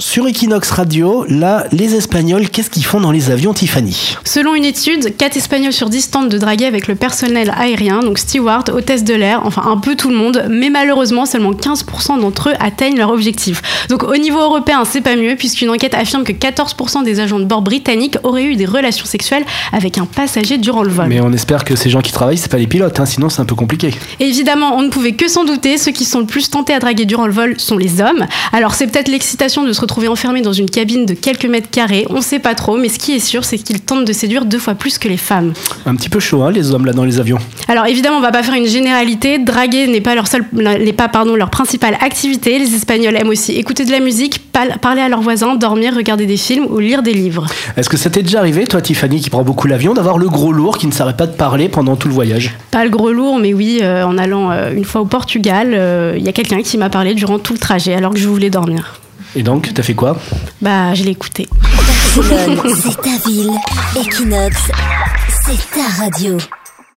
Sur Equinox Radio, là, les Espagnols, qu'est-ce qu'ils font dans les avions, Tiffany? Selon une étude, 4 Espagnols sur 10 tentent de draguer avec le personnel aérien, donc steward, hôtesse de l'air, enfin un peu tout le monde, mais malheureusement, seulement 15% d'entre eux atteignent leur objectif. Donc au niveau européen, c'est pas mieux, puisqu'une enquête affirme que 14% des agents de bord britanniques auraient eu des relations sexuelles avec un passager durant le vol. Mais on espère que ces gens qui travaillent, c'est pas les pilotes, hein, sinon c'est un peu compliqué. Évidemment, on ne pouvait que s'en douter, ceux qui sont le plus tentés à draguer durant le vol sont les hommes. Alors c'est peut-être l'excitation de se retrouver enfermé dans une cabine de quelques mètres carrés, on sait pas trop, mais ce qui est sûr, c'est qu'ils tentent de séduire deux fois plus que les femmes. Un petit peu chaud, hein, les hommes là dans les avions. Alors évidemment, on va pas faire une généralité. Draguer n'est pas leur seule, n'est pas pardon leur principale activité. Les Espagnols aiment aussi écouter de la musique, parler à leurs voisins, dormir, regarder des films ou lire des livres. Est-ce que ça t'est déjà arrivé, toi, Tiffany, qui prend beaucoup l'avion, d'avoir le gros lourd qui ne s'arrête pas de parler pendant tout le voyage? Pas le gros lourd, mais oui, euh, en allant euh, une fois au Portugal, euh, il y a quelqu'un qui m'a parlé durant tout le trajet alors que je voulais dormir. Et donc, t'as fait quoi Bah, je l'ai écouté. Barcelone, c'est ta ville. Equinox, c'est ta radio.